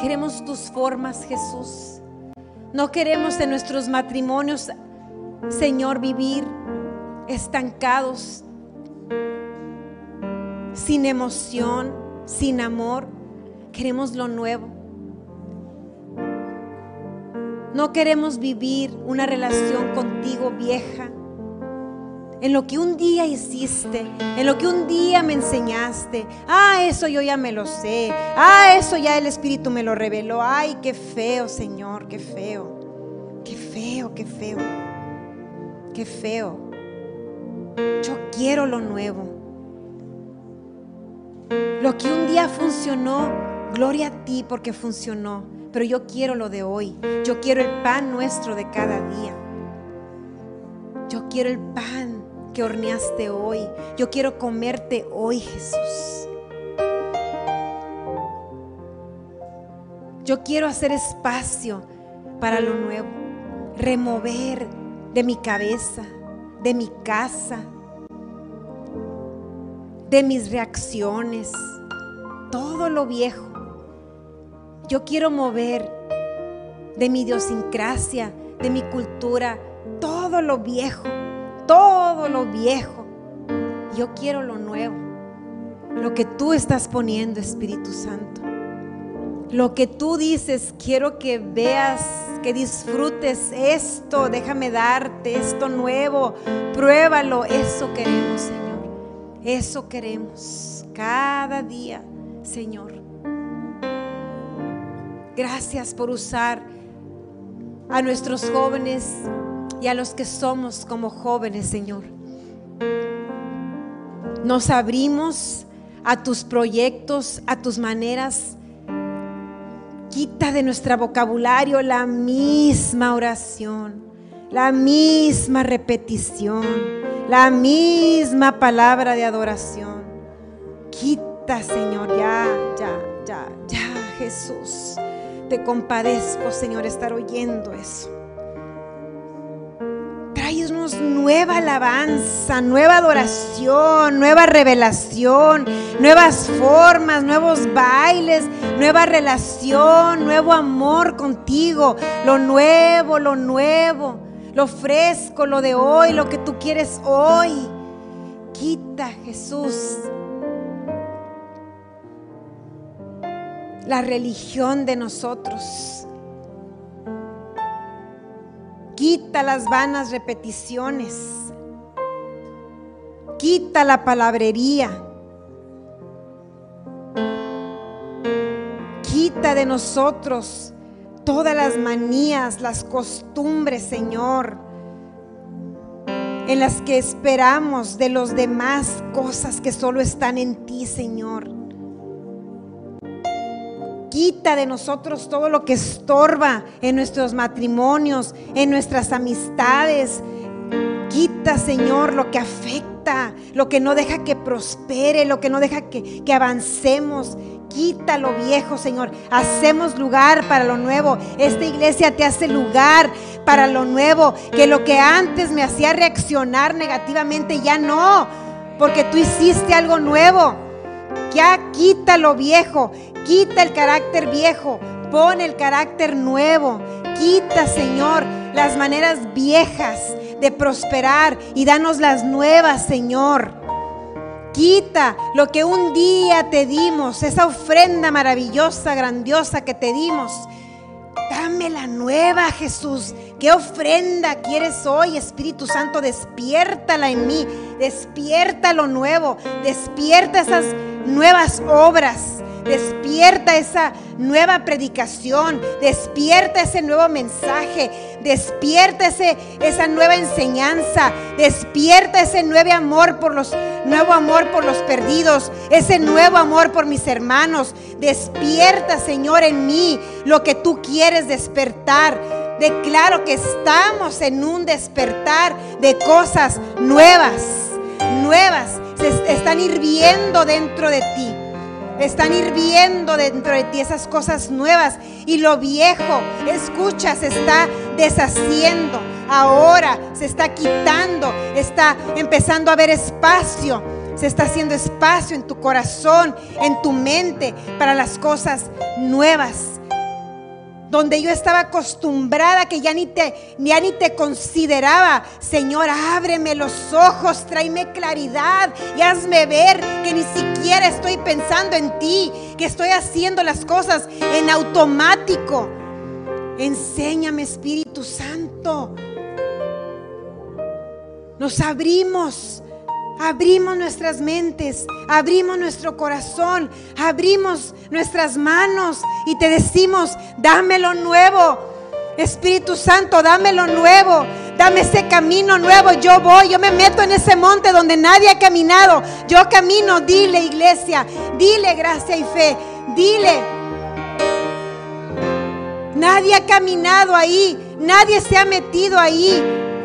A: Queremos tus formas, Jesús. No queremos en nuestros matrimonios, Señor, vivir estancados, sin emoción, sin amor. Queremos lo nuevo. No queremos vivir una relación contigo vieja. En lo que un día hiciste, en lo que un día me enseñaste. Ah, eso yo ya me lo sé. Ah, eso ya el Espíritu me lo reveló. Ay, qué feo, Señor, qué feo. Qué feo, qué feo. Qué feo. Yo quiero lo nuevo. Lo que un día funcionó, gloria a ti porque funcionó. Pero yo quiero lo de hoy. Yo quiero el pan nuestro de cada día. Yo quiero el pan que horneaste hoy. Yo quiero comerte hoy, Jesús. Yo quiero hacer espacio para lo nuevo. Remover de mi cabeza, de mi casa, de mis reacciones, todo lo viejo. Yo quiero mover de mi idiosincrasia, de mi cultura, todo lo viejo, todo lo viejo. Yo quiero lo nuevo, lo que tú estás poniendo, Espíritu Santo. Lo que tú dices, quiero que veas, que disfrutes esto, déjame darte esto nuevo, pruébalo, eso queremos, Señor. Eso queremos cada día, Señor. Gracias por usar a nuestros jóvenes y a los que somos como jóvenes, Señor. Nos abrimos a tus proyectos, a tus maneras. Quita de nuestro vocabulario la misma oración, la misma repetición, la misma palabra de adoración. Quita, Señor, ya, ya, ya, ya, Jesús. Te compadezco, Señor, estar oyendo eso. Tráenos nueva alabanza, nueva adoración, nueva revelación, nuevas formas, nuevos bailes, nueva relación, nuevo amor contigo. Lo nuevo, lo nuevo, lo fresco, lo de hoy, lo que tú quieres hoy. Quita, Jesús, la religión de nosotros. Quita las vanas repeticiones. Quita la palabrería. Quita de nosotros todas las manías, las costumbres, Señor, en las que esperamos de los demás cosas que solo están en ti, Señor. Quita de nosotros todo lo que estorba en nuestros matrimonios, en nuestras amistades. Quita, Señor, lo que afecta, lo que no deja que prospere, lo que no deja que, que avancemos. Quita lo viejo, Señor. Hacemos lugar para lo nuevo. Esta iglesia te hace lugar para lo nuevo. Que lo que antes me hacía reaccionar negativamente, ya no. Porque tú hiciste algo nuevo. Ya quita lo viejo. Quita el carácter viejo, pon el carácter nuevo. Quita, Señor, las maneras viejas de prosperar y danos las nuevas, Señor. Quita lo que un día te dimos, esa ofrenda maravillosa, grandiosa que te dimos. Dame la nueva, Jesús. ¿Qué ofrenda quieres hoy, Espíritu Santo? Despiértala en mí. Despierta lo nuevo. Despierta esas nuevas obras. Despierta esa nueva predicación, despierta ese nuevo mensaje, despierta ese, esa nueva enseñanza, despierta ese nuevo amor por los nuevo amor por los perdidos, ese nuevo amor por mis hermanos. Despierta, Señor, en mí lo que tú quieres despertar. Declaro que estamos en un despertar de cosas nuevas, nuevas, se están hirviendo dentro de ti están hirviendo dentro de ti esas cosas nuevas y lo viejo, escucha, se está deshaciendo. Ahora se está quitando, está empezando a haber espacio. Se está haciendo espacio en tu corazón, en tu mente para las cosas nuevas donde yo estaba acostumbrada que ya ni te, ya ni te consideraba. Señor, ábreme los ojos, tráeme claridad y hazme ver que ni siquiera estoy pensando en ti, que estoy haciendo las cosas en automático. Enséñame, Espíritu Santo. Nos abrimos abrimos nuestras mentes, abrimos nuestro corazón, abrimos nuestras manos y te decimos, dame lo nuevo. Espíritu Santo, dame lo nuevo. Dame ese camino nuevo. Yo voy, yo me meto en ese monte donde nadie ha caminado. Yo camino, dile iglesia, dile gracia y fe, dile. Nadie ha caminado ahí, nadie se ha metido ahí.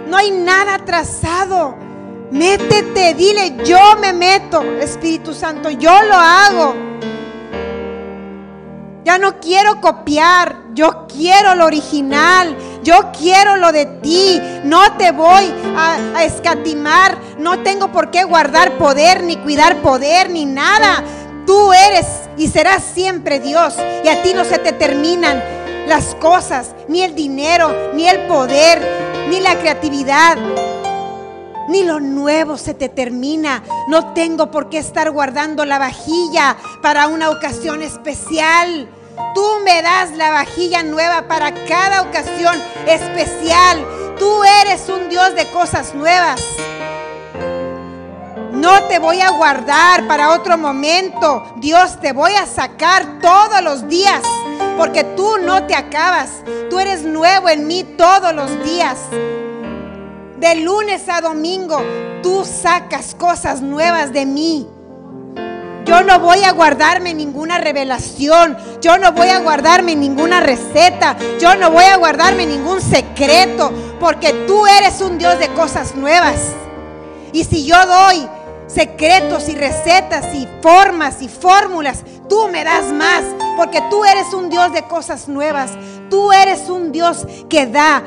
A: No hay nada trazado. Métete, dile, yo me meto, Espíritu Santo, yo lo hago. Ya no quiero copiar, yo quiero lo original, yo quiero lo de ti. No te voy a, escatimar, no tengo por qué guardar poder, ni cuidar poder, ni nada. Tú eres y serás siempre Dios. Y a ti no se te terminan las cosas, ni el dinero, ni el poder, ni la creatividad, ni lo nuevo se te termina. No tengo por qué estar guardando la vajilla para una ocasión especial. Tú me das la vajilla nueva para cada ocasión especial. Tú eres un Dios de cosas nuevas. No te voy a guardar para otro momento. Dios, te voy a sacar todos los días. Porque tú no te acabas. Tú eres nuevo en mí todos los días. De lunes a domingo, tú sacas cosas nuevas de mí. Yo no voy a guardarme ninguna revelación. Yo no voy a guardarme ninguna receta. Yo no voy a guardarme ningún secreto. Porque tú eres un Dios de cosas nuevas. Y si yo doy secretos y recetas y formas y fórmulas, tú me das más. Porque tú eres un Dios de cosas nuevas. Tú eres un Dios que da,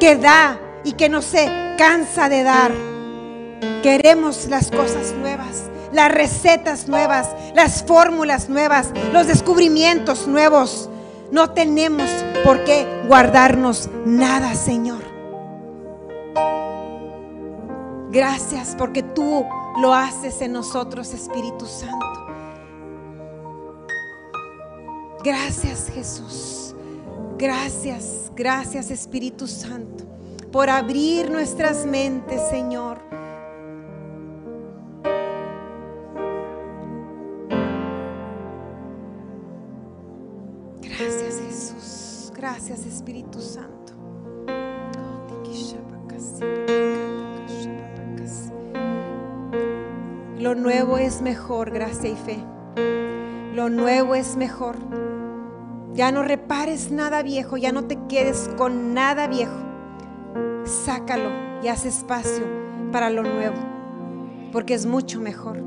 A: que da y que no se cansa de dar. Queremos las cosas nuevas las recetas nuevas, las fórmulas nuevas, los descubrimientos nuevos. No tenemos por qué guardarnos nada, Señor. Gracias porque tú lo haces en nosotros, Espíritu Santo. Gracias, Jesús. Gracias, gracias, Espíritu Santo, por abrir nuestras mentes, Señor Gracias Espíritu Santo. Lo nuevo es mejor, gracia y fe. Lo nuevo es mejor. Ya no repares nada viejo, ya no te quedes con nada viejo. Sácalo y haz espacio para lo nuevo, porque es mucho mejor.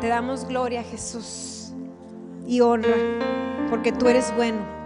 A: Te damos gloria, Jesús y honra, porque tú eres bueno.